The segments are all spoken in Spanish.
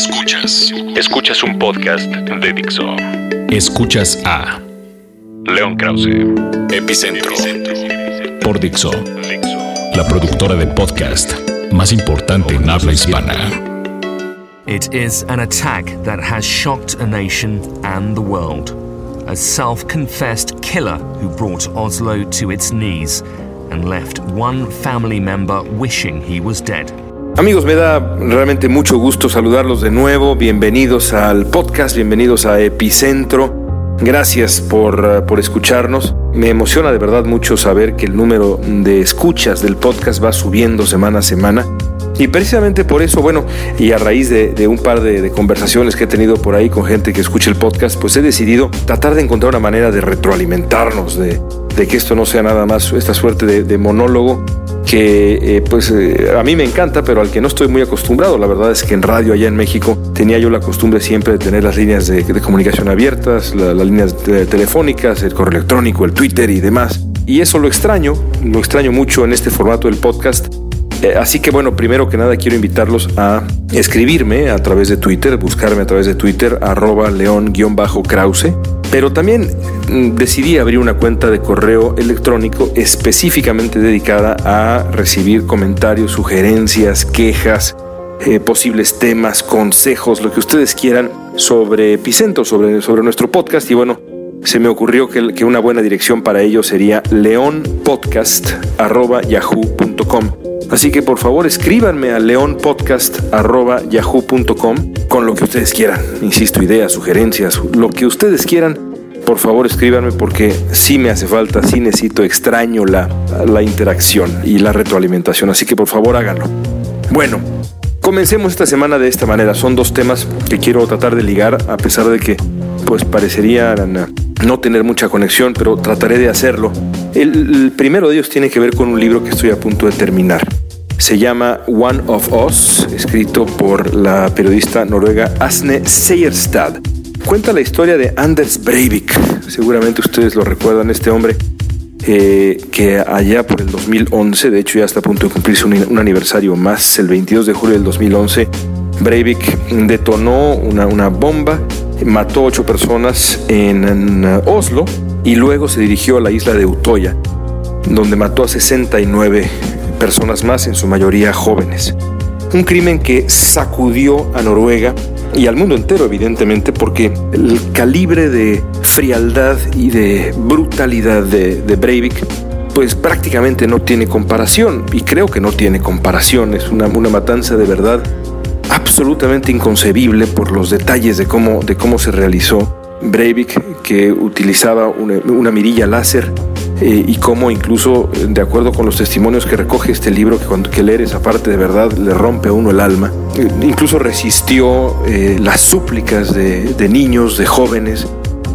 Escuchas. Escuchas un podcast de Dixo. Escuchas a León Krause, Epicentro, por Dixo, la productora de podcast más importante en habla hispana. It is an attack that has shocked a nation and the world. A self confessed killer who brought Oslo to its knees and left one family member wishing he was dead. Amigos, me da realmente mucho gusto saludarlos de nuevo. Bienvenidos al podcast, bienvenidos a Epicentro. Gracias por, eh, por, escucharnos. Me emociona de verdad mucho saber que el número de escuchas del podcast va subiendo semana a semana. Y precisamente por eso, bueno, y a raíz de, un par de, conversaciones que he tenido por ahí con gente que escucha el podcast, pues he decidido tratar de encontrar una manera de retroalimentarnos, de, que esto no sea nada más esta suerte de monólogo que eh, pues eh, a mí me encanta, pero al que no estoy muy acostumbrado. La verdad es que en radio allá en México tenía yo la costumbre siempre de tener las líneas de, comunicación abiertas, la, las líneas telefónicas, el correo electrónico, el Twitter y demás. Y eso lo extraño, lo extraño mucho en este formato del podcast. Eh, así que bueno, primero que nada quiero invitarlos a escribirme a través de Twitter, buscarme a través de Twitter, arroba león-krause. Pero también mm, decidí abrir una cuenta de correo electrónico específicamente dedicada a recibir comentarios, sugerencias, quejas, eh, posibles temas, consejos, lo que ustedes quieran sobre Epicentro, sobre, sobre nuestro podcast. Y bueno, se me ocurrió que, que una buena dirección para ello sería leonpodcast.yahoo.com. Así que por favor escríbanme a leonpodcast.yahoo.com con lo que ustedes quieran. Insisto, ideas, sugerencias, lo que ustedes quieran. Por favor escríbanme porque sí me hace falta, sí necesito, extraño la, la interacción y la retroalimentación. Así que por favor háganlo. Bueno, comencemos esta semana de esta manera. Son dos temas que quiero tratar de ligar a pesar de que pues parecerían no tener mucha conexión, pero trataré de hacerlo. El, primero de ellos tiene que ver con un libro que estoy a punto de terminar. Se llama One of Us, escrito por la periodista noruega Asne Seierstad. Cuenta la historia de Anders Breivik. Seguramente ustedes lo recuerdan, este hombre eh, que allá por el 2011, de hecho ya está a punto de cumplirse un, aniversario más, el 22 de julio del 2011, Breivik detonó una, una bomba mató ocho personas en, Oslo y luego se dirigió a la isla de Utoya, donde mató a 69 personas más, en su mayoría jóvenes. Un crimen que sacudió a Noruega y al mundo entero, evidentemente, porque el calibre de frialdad y de brutalidad de, de Breivik pues prácticamente no tiene comparación y creo que no tiene comparación, es una, una matanza de verdad absolutamente inconcebible por los detalles de cómo, de cómo se realizó. Breivik, que utilizaba una, mirilla láser, eh, y cómo incluso, de acuerdo con los testimonios que recoge este libro, que cuando que leer esa parte de verdad le rompe a uno el alma, eh, incluso resistió eh, las súplicas de, de, niños, de jóvenes,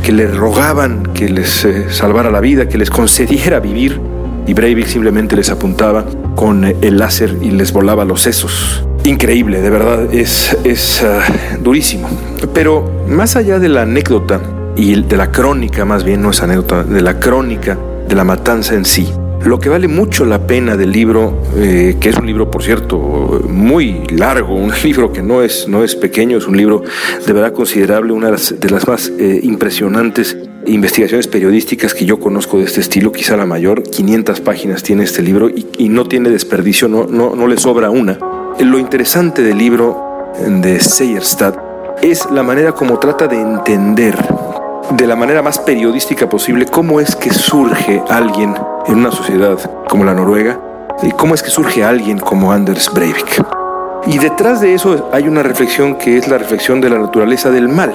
que le rogaban que les eh, salvara la vida, que les concediera vivir, y Breivik simplemente les apuntaba con el láser y les volaba los sesos increíble, de verdad, es, es uh, durísimo. Pero más allá de la anécdota y de la crónica, más bien no es anécdota, de la crónica de la matanza en sí, lo que vale mucho la pena del libro, eh, que es un libro, por cierto, muy largo, un libro que no es, no es pequeño, es un libro de verdad considerable, una de las, de las más eh, impresionantes investigaciones periodísticas que yo conozco de este estilo, quizá la mayor, 500 páginas tiene este libro y, y no tiene desperdicio, no, no, no le sobra una. Lo interesante del libro de Seyerstadt es la manera como trata de entender de la manera más periodística posible cómo es que surge alguien en una sociedad como la Noruega y cómo es que surge alguien como Anders Breivik. Y detrás de eso hay una reflexión que es la reflexión de la naturaleza del mal.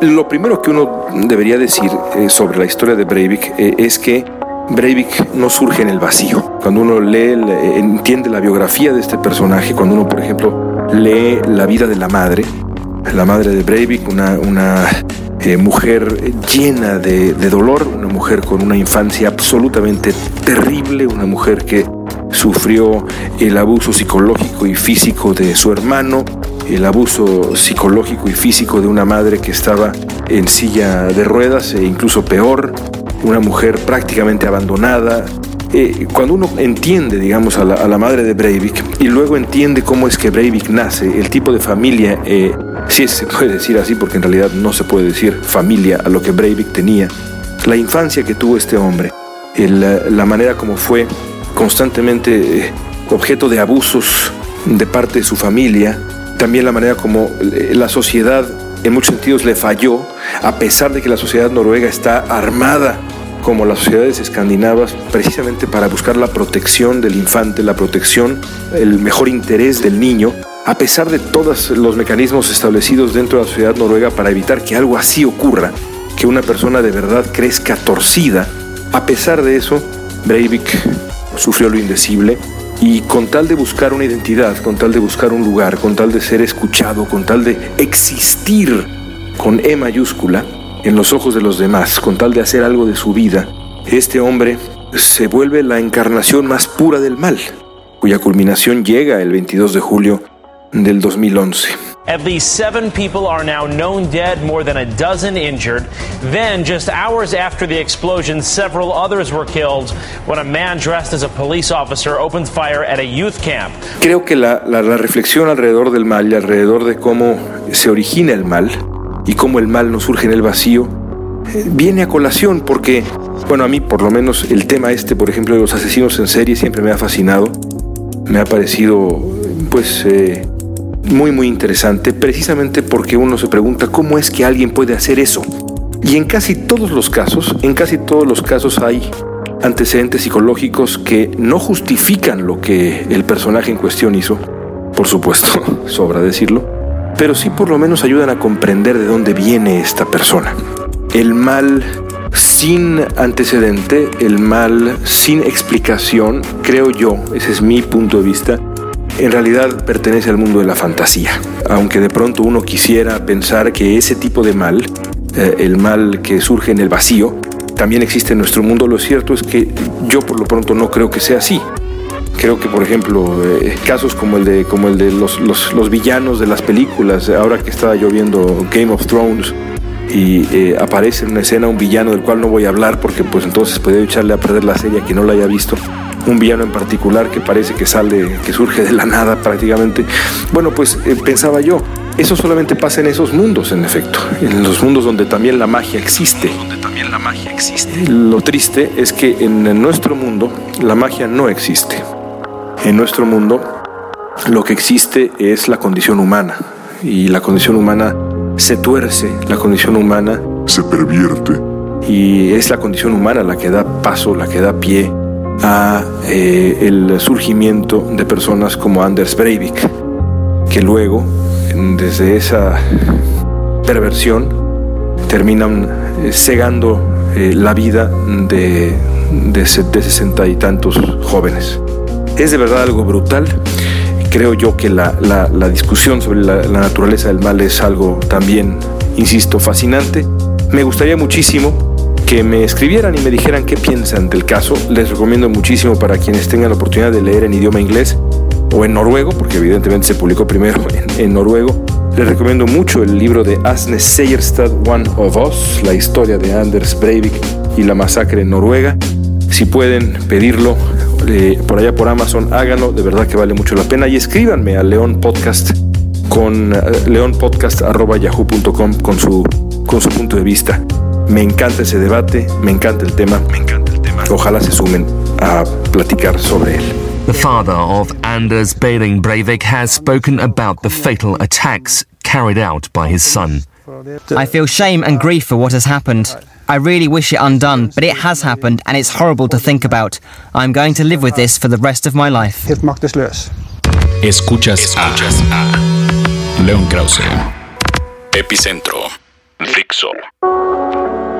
Lo primero que uno debería decir eh, sobre la historia de Breivik eh, es que Breivik no surge en el vacío. Cuando uno lee, entiende la biografía de este personaje, cuando uno, por ejemplo, lee la vida de la madre, la madre de Breivik, una, eh, mujer llena de, de dolor, una mujer con una infancia absolutamente terrible, una mujer que sufrió el abuso psicológico y físico de su hermano, el abuso psicológico y físico de una madre que estaba en silla de ruedas e incluso peor, una mujer prácticamente abandonada, eh, cuando uno entiende, digamos, a la, madre de Breivik y luego entiende cómo es que Breivik nace, el tipo de familia, eh, si se puede decir así, porque en realidad no se puede decir familia a lo que Breivik tenía, la infancia que tuvo este hombre, la manera como fue constantemente eh, objeto de abusos de parte de su familia, también la manera como la sociedad en muchos sentidos le falló, a pesar de que la sociedad noruega está armada como las sociedades escandinavas, precisamente para buscar la protección del infante, la protección, el mejor interés del niño, a pesar de todos los mecanismos establecidos dentro de la sociedad noruega para evitar que algo así ocurra, que una persona de verdad crezca torcida, a pesar de eso, Breivik sufrió lo indecible y con tal de buscar una identidad, con tal de buscar un lugar, con tal de ser escuchado, con tal de existir con E mayúscula, en los ojos de los demás con tal de hacer algo de su vida, este hombre se vuelve la encarnación más pura del mal, cuya culminación llega el 22 de julio del 2011. At least seven people are now known dead, more than a dozen injured. Then, just hours after the explosion, several others were killed when a man dressed as a police officer opened fire at a youth camp. Creo que la, la, la reflexión alrededor del mal y alrededor de cómo se origina el mal y cómo el mal no surge en el vacío, eh, viene a colación porque, bueno, a mí por lo menos el tema este, por ejemplo, de los asesinos en serie siempre me ha fascinado, me ha parecido, pues, eh, muy, muy interesante, precisamente porque uno se pregunta cómo es que alguien puede hacer eso. Y en casi todos los casos, en casi todos los casos hay antecedentes psicológicos que no justifican lo que el personaje en cuestión hizo, por supuesto, sobra decirlo, pero sí por lo menos ayudan a comprender de dónde viene esta persona. El mal sin antecedente, el mal sin explicación, creo yo, ese es mi punto de vista, en realidad pertenece al mundo de la fantasía. Aunque de pronto uno quisiera pensar que ese tipo de mal, eh, el mal que surge en el vacío, también existe en nuestro mundo, lo cierto es que yo por lo pronto no creo que sea así. Creo que, por ejemplo, eh, casos como el de, como el de los, los, villanos de las películas, ahora que estaba yo viendo Game of Thrones y eh, aparece en una escena un villano del cual no voy a hablar porque pues entonces podría echarle a perder la serie a quien no la haya visto. Un villano en particular que parece que sale, que surge de la nada prácticamente. Bueno, pues eh, pensaba yo, eso solamente pasa en esos mundos, en efecto, en los mundos donde también la magia existe. Donde también la magia existe. Lo triste es que en nuestro mundo la magia no existe. En nuestro mundo lo que existe es la condición humana y la condición humana se tuerce, la condición humana se pervierte y es la condición humana la que da paso, la que da pie a eh, el surgimiento de personas como Anders Breivik, que luego, desde esa perversión, terminan eh, cegando eh, la vida de, de sesenta y tantos jóvenes. Es de verdad algo brutal. Creo yo que la, discusión sobre la, naturaleza del mal es algo también, insisto, fascinante. Me gustaría muchísimo que me escribieran y me dijeran qué piensan del caso. Les recomiendo muchísimo para quienes tengan la oportunidad de leer en idioma inglés o en noruego, porque evidentemente se publicó primero en, noruego. Les recomiendo mucho el libro de Asne Seierstad, One of Us, la historia de Anders Breivik y la masacre en Noruega. Si pueden pedirlo, por allá por Amazon, háganlo, de verdad que vale mucho la pena y escríbanme a León Podcast con uh, leonpodcast.yahoo.com con su, con su punto de vista. Me encanta ese debate, me encanta el tema, me encanta el tema. Ojalá se sumen a platicar sobre él. The father of Anders Behring Breivik has spoken about the fatal attacks carried out by his son. I feel shame and grief for what has happened. I really wish it undone, but it has happened and it's horrible to think about. I'm going to live with this for the rest of my life. Escuchas, a León Krause. Epicentro. Fixo.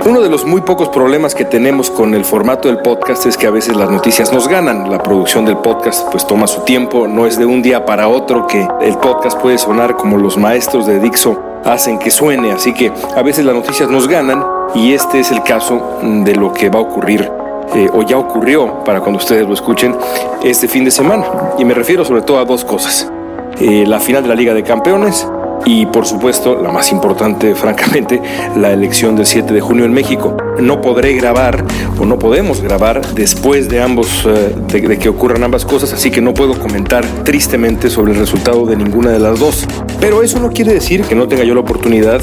Uno de los muy pocos problemas que tenemos con el formato del podcast es que a veces las noticias nos ganan. La producción del podcast pues toma su tiempo, no es de un día para otro que el podcast puede sonar como los maestros de Dixo hacen que suene, así que a veces las noticias nos ganan y este es el caso de lo que va a ocurrir eh, o ya ocurrió para cuando ustedes lo escuchen este fin de semana. Y me refiero sobre todo a dos cosas. Eh, la final de la Liga de Campeones y por supuesto, la más importante, francamente, la elección del 7 de junio en México. No podré grabar o no podemos grabar después de ambos, eh, de, que ocurran ambas cosas, así que no puedo comentar tristemente sobre el resultado de ninguna de las dos. Pero eso no quiere decir que no tenga yo la oportunidad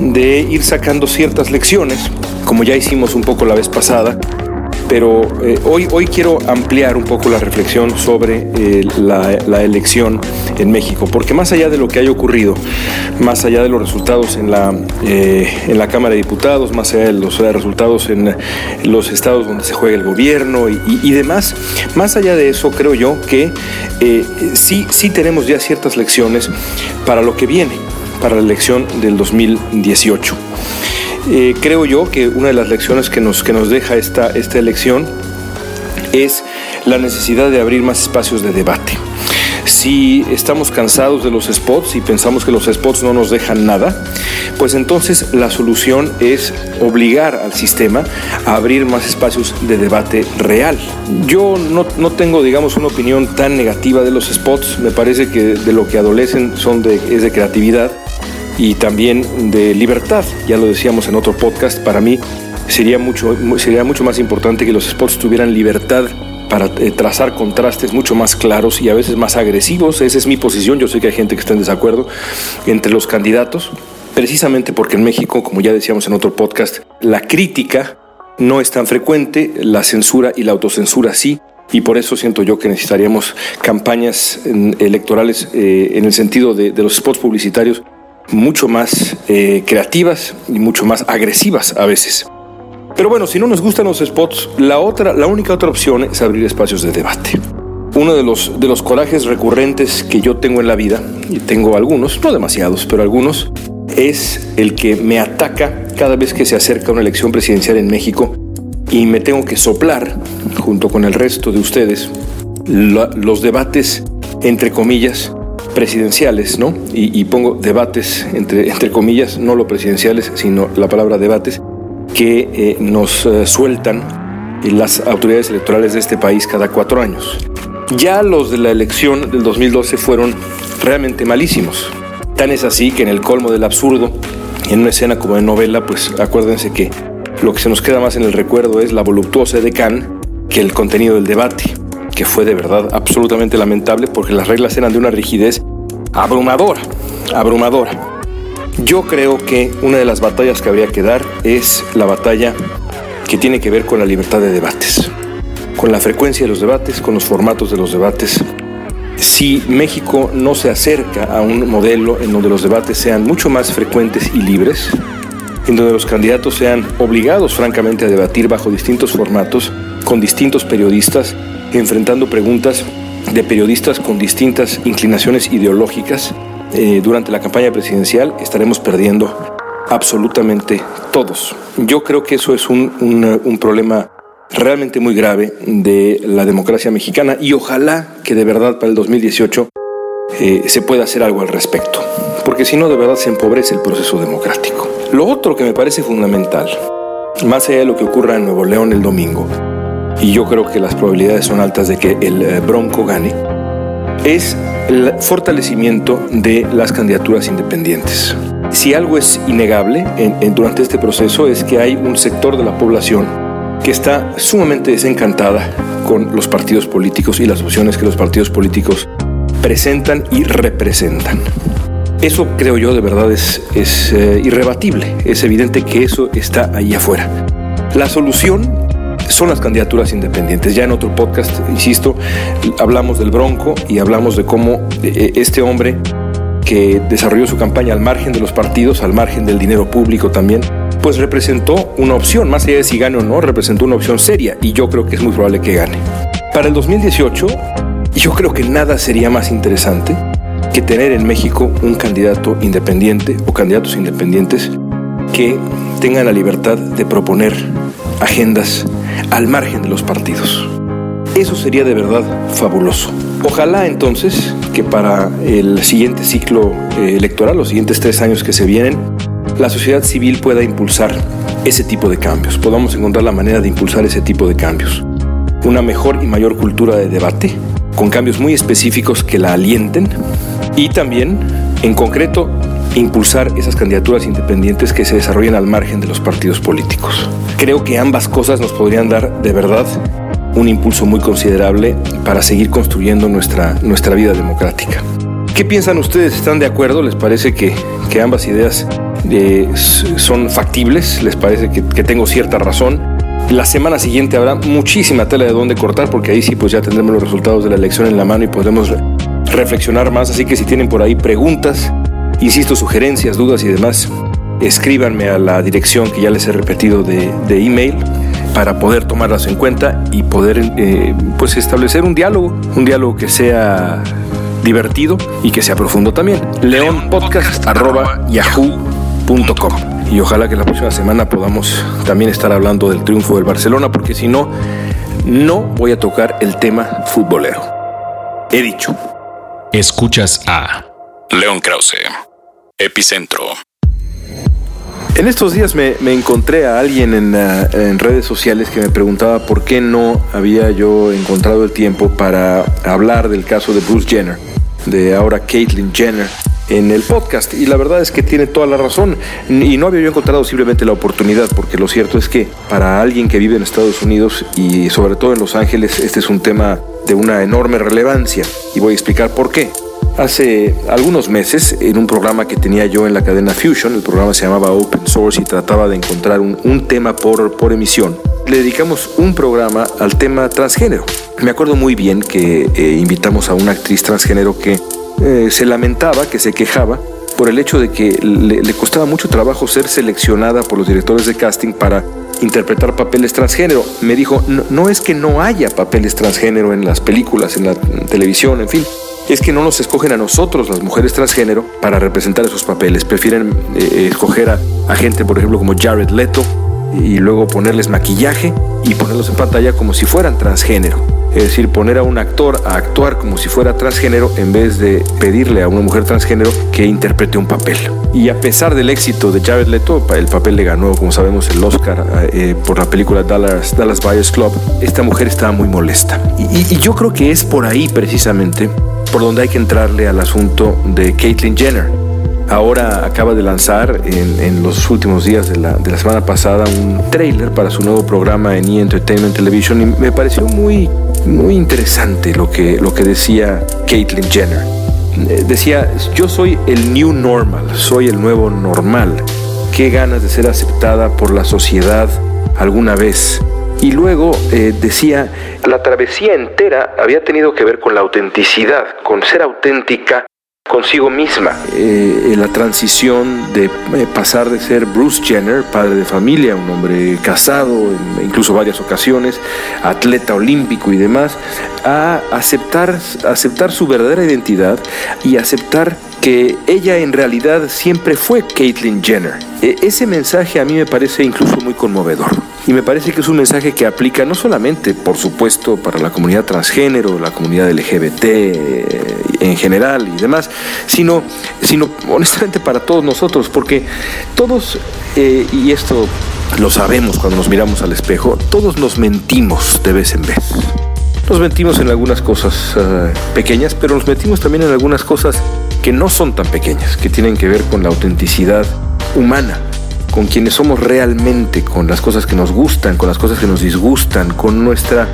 de ir sacando ciertas lecciones, como ya hicimos un poco la vez pasada, pero eh, hoy, hoy quiero ampliar un poco la reflexión sobre eh, la, elección en México, porque más allá de lo que haya ocurrido, más allá de los resultados en la, eh, en la Cámara de Diputados, más allá de los resultados en los estados donde se juega el gobierno y, demás, más allá de eso creo yo que sí, sí tenemos ya ciertas lecciones para lo que viene, para la elección del 2018. Eh, creo yo que una de las lecciones que nos, que nos deja esta, esta elección es la necesidad de abrir más espacios de debate. Si estamos cansados de los spots y pensamos que los spots no nos dejan nada, pues entonces la solución es obligar al sistema a abrir más espacios de debate real. Yo no, no tengo, digamos, una opinión tan negativa de los spots, me parece que de lo que adolecen son de, es de creatividad y también de libertad. Ya lo decíamos en otro podcast, para mí sería mucho, sería mucho más importante que los spots tuvieran libertad para eh, trazar contrastes mucho más claros y a veces más agresivos. Esa es mi posición, yo sé que hay gente que está en desacuerdo entre los candidatos, precisamente porque en México, como ya decíamos en otro podcast, la crítica no es tan frecuente, la censura y la autocensura sí, y por eso siento yo que necesitaríamos campañas electorales eh, en el sentido de, los spots publicitarios mucho más eh, creativas y mucho más agresivas a veces. Pero bueno, si no nos gustan los spots, la, otra, la única otra opción es abrir espacios de debate. Uno de los, de los corajes recurrentes que yo tengo en la vida, y tengo algunos, no demasiados, pero algunos, es el que me ataca cada vez que se acerca una elección presidencial en México y me tengo que soplar, junto con el resto de ustedes, los debates, entre comillas, presidenciales, ¿no? Y, pongo debates, entre, entre comillas, no lo presidenciales, sino la palabra debates, que eh, nos eh, sueltan las autoridades electorales de este país cada cuatro años. Ya los de la elección del 2012 fueron realmente malísimos. Tan es así que en el colmo del absurdo, en una escena como de novela, pues acuérdense que lo que se nos queda más en el recuerdo es la voluptuosa de Can que el contenido del debate que fue de verdad absolutamente lamentable porque las reglas eran de una rigidez abrumadora, abrumadora. Yo creo que una de las batallas que habría que dar es la batalla que tiene que ver con la libertad de debates, con la frecuencia de los debates, con los formatos de los debates. Si México no se acerca a un modelo en donde los debates sean mucho más frecuentes y libres, en donde los candidatos sean obligados francamente a debatir bajo distintos formatos, con distintos periodistas, enfrentando preguntas de periodistas con distintas inclinaciones ideológicas. Eh, durante la campaña presidencial estaremos perdiendo absolutamente todos. Yo creo que eso es un, un, problema realmente muy grave de la democracia mexicana y ojalá que de verdad para el 2018 eh, se pueda hacer algo al respecto, porque si no de verdad se empobrece el proceso democrático. Lo otro que me parece fundamental, más allá de lo que ocurra en Nuevo León el domingo, y yo creo que las probabilidades son altas de que el eh, Bronco gane, es el fortalecimiento de las candidaturas independientes. Si algo es innegable durante este proceso es que hay un sector de la población que está sumamente desencantada con los partidos políticos y las opciones que los partidos políticos presentan y representan. Eso creo yo de verdad es, es eh, irrebatible, es evidente que eso está ahí afuera. La solución son las candidaturas independientes. Ya en otro podcast, insisto, hablamos del Bronco y hablamos de cómo eh, este hombre que desarrolló su campaña al margen de los partidos, al margen del dinero público también, pues representó una opción, más allá de si gane o no, representó una opción seria y yo creo que es muy probable que gane. Para el 2018, yo creo que nada sería más interesante que tener en México un candidato independiente o candidatos independientes que tengan la libertad de proponer agendas al margen de los partidos. Eso sería de verdad fabuloso. Ojalá entonces que para el siguiente ciclo eh, electoral, los siguientes tres años que se vienen, la sociedad civil pueda impulsar ese tipo de cambios, podamos encontrar la manera de impulsar ese tipo de cambios. Una mejor y mayor cultura de debate, con cambios muy específicos que la alienten y también, en concreto, impulsar esas candidaturas independientes que se desarrollen al margen de los partidos políticos. Creo que ambas cosas nos podrían dar de verdad un impulso muy considerable para seguir construyendo nuestra, nuestra vida democrática. ¿Qué piensan ustedes? ¿Están de acuerdo? ¿Les parece que, que ambas ideas eh, son factibles? ¿Les parece que, que tengo cierta razón? La semana siguiente habrá muchísima tela de dónde cortar porque ahí sí pues ya tendremos los resultados de la elección en la mano y podremos reflexionar más. Así que si tienen por ahí preguntas, insisto, sugerencias, dudas y demás, escríbanme a la dirección que ya les he repetido de, de email para poder tomarlas en cuenta y poder eh, pues establecer un diálogo, un diálogo que sea divertido y que sea profundo también. leonpodcast.yahoo.com y ojalá que la próxima semana podamos también estar hablando del triunfo del Barcelona, porque si no, no voy a tocar el tema futbolero. He dicho. Escuchas a León Krause, Epicentro. En estos días me, encontré a alguien en, uh, en, redes sociales que me preguntaba por qué no había yo encontrado el tiempo para hablar del caso de Bruce Jenner, de ahora Caitlyn Jenner, en el podcast. Y la verdad es que tiene toda la razón. Y no había yo encontrado simplemente la oportunidad, porque lo cierto es que para alguien que vive en Estados Unidos y sobre todo en Los Ángeles, este es un tema de una enorme relevancia. Y voy a explicar por qué. Hace algunos meses, en un programa que tenía yo en la cadena Fusion, el programa se llamaba Open Source y trataba de encontrar un, tema por, por emisión, le dedicamos un programa al tema transgénero. Me acuerdo muy bien que eh, invitamos a una actriz transgénero que eh, se lamentaba, que se quejaba por el hecho de que le, le, costaba mucho trabajo ser seleccionada por los directores de casting para interpretar papeles transgénero. Me dijo, no, no es que no haya papeles transgénero en las películas, en la televisión, en fin, es que no nos escogen a nosotros, las mujeres transgénero, para representar esos papeles. Prefieren eh, escoger a, a, gente, por ejemplo, como Jared Leto, y luego ponerles maquillaje y ponerlos en pantalla como si fueran transgénero. Es decir, poner a un actor a actuar como si fuera transgénero en vez de pedirle a una mujer transgénero que interprete un papel. Y a pesar del éxito de Jared Leto, el papel le ganó, como sabemos, el Oscar eh, por la película Dallas, Dallas Buyers Club, esta mujer estaba muy molesta. Y, y yo creo que es por ahí precisamente por donde hay que entrarle al asunto de Caitlyn Jenner. Ahora acaba de lanzar en, los últimos días de la, semana pasada un trailer para su nuevo programa en E! Entertainment Television y me pareció muy, muy interesante lo que, lo que decía Caitlyn Jenner. Decía, yo soy el new normal, soy el nuevo normal. Qué ganas de ser aceptada por la sociedad alguna vez. Y luego eh, decía, la travesía entera había tenido que ver con la autenticidad, con ser auténtica consigo misma. Eh, la transición de eh, pasar de ser Bruce Jenner, padre de familia, un hombre casado en incluso varias ocasiones, atleta olímpico y demás, a aceptar, aceptar su verdadera identidad y aceptar que ella en realidad siempre fue Caitlyn Jenner. E ese mensaje a mí me parece incluso muy conmovedor. Y me parece que es un mensaje que aplica no solamente, por supuesto, para la comunidad transgénero, la comunidad LGBT eh, en general y demás, sino, sino honestamente para todos nosotros, porque todos, eh, y esto lo sabemos cuando nos miramos al espejo, todos nos mentimos de vez en vez. Nos mentimos en algunas cosas uh, pequeñas, pero nos mentimos también en algunas cosas que no son tan pequeñas, que tienen que ver con la autenticidad humana, con quienes somos realmente, con las cosas que nos gustan, con las cosas que nos disgustan, con nuestra,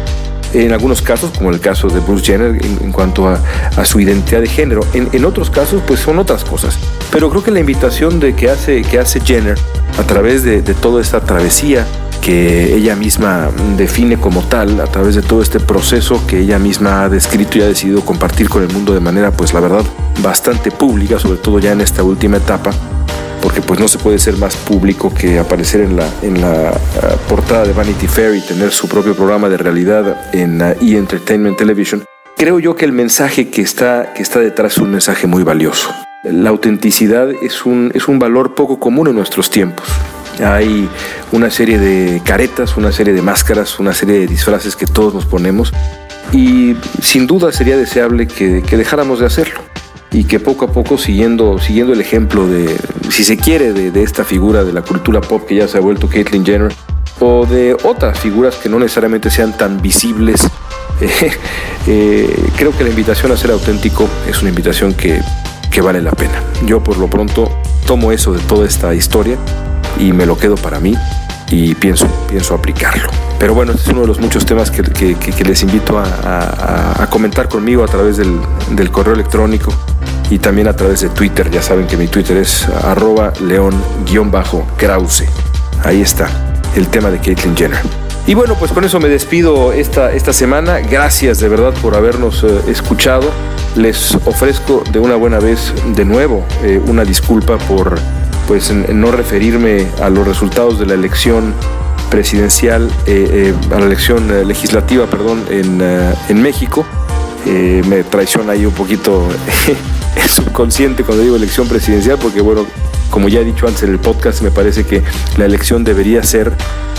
en algunos casos, como el caso de Bruce Jenner, en, cuanto a, su identidad de género. En, otros casos, pues son otras cosas. Pero creo que la invitación de que hace, que hace Jenner a través de toda esta travesía que ella misma define como tal a través de todo este proceso que ella misma ha descrito y ha decidido compartir con el mundo de manera pues la verdad bastante pública, sobre todo ya en esta última etapa, porque pues no se puede ser más público que aparecer en la, en la uh, portada de Vanity Fair y tener su propio programa de realidad en uh, E! Entertainment Television. Creo yo que el mensaje que está, que está detrás es un mensaje muy valioso. La autenticidad es un, es un valor poco común en nuestros tiempos. Hay una serie de caretas, una serie de máscaras, una serie de disfraces que todos nos ponemos y sin duda sería deseable que, que dejáramos de hacerlo y que poco a poco siguiendo, siguiendo el ejemplo de, si se quiere, de, esta figura de la cultura pop que ya se ha vuelto Caitlyn Jenner, o de otras figuras que no necesariamente sean tan visibles, eh, eh, creo que la invitación a ser auténtico es una invitación que, que vale la pena. Yo por lo pronto tomo eso de toda esta historia y me lo quedo para mí y pienso, pienso aplicarlo. Pero bueno, este es uno de los muchos temas que, les invito a, comentar conmigo a través del, del, correo electrónico y también a través de Twitter. Ya saben que mi Twitter es arroba león-krause. Ahí está el tema de Caitlyn Jenner. Y bueno, pues con eso me despido esta, esta semana. Gracias de verdad por habernos eh, escuchado. Les ofrezco de una buena vez de nuevo eh, una disculpa por pues no referirme a los resultados de la elección presidencial, eh, a la elección legislativa, perdón, en, en México. me traiciona ahí un poquito el subconsciente cuando digo elección presidencial, porque bueno, como ya he dicho antes en el podcast, me parece que la elección debería ser,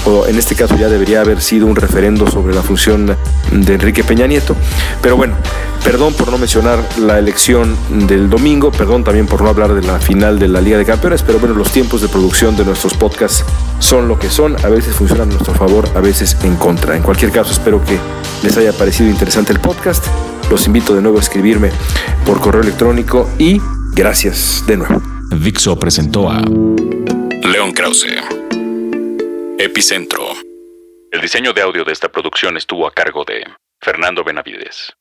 o en este caso ya debería haber sido un referendo sobre la función de Enrique Peña Nieto. Pero bueno, perdón por no mencionar la elección del domingo, perdón también por no hablar de la final de la Liga de Campeones, pero bueno, los tiempos de producción de nuestros podcasts son lo que son, a veces funcionan a nuestro favor, a veces en contra. En cualquier caso, espero que les haya parecido interesante el podcast. Los invito de nuevo a escribirme por correo electrónico y gracias de nuevo. Dixo presentó a León Krause. Epicentro. El diseño de audio de esta producción estuvo a cargo de Fernando Benavides.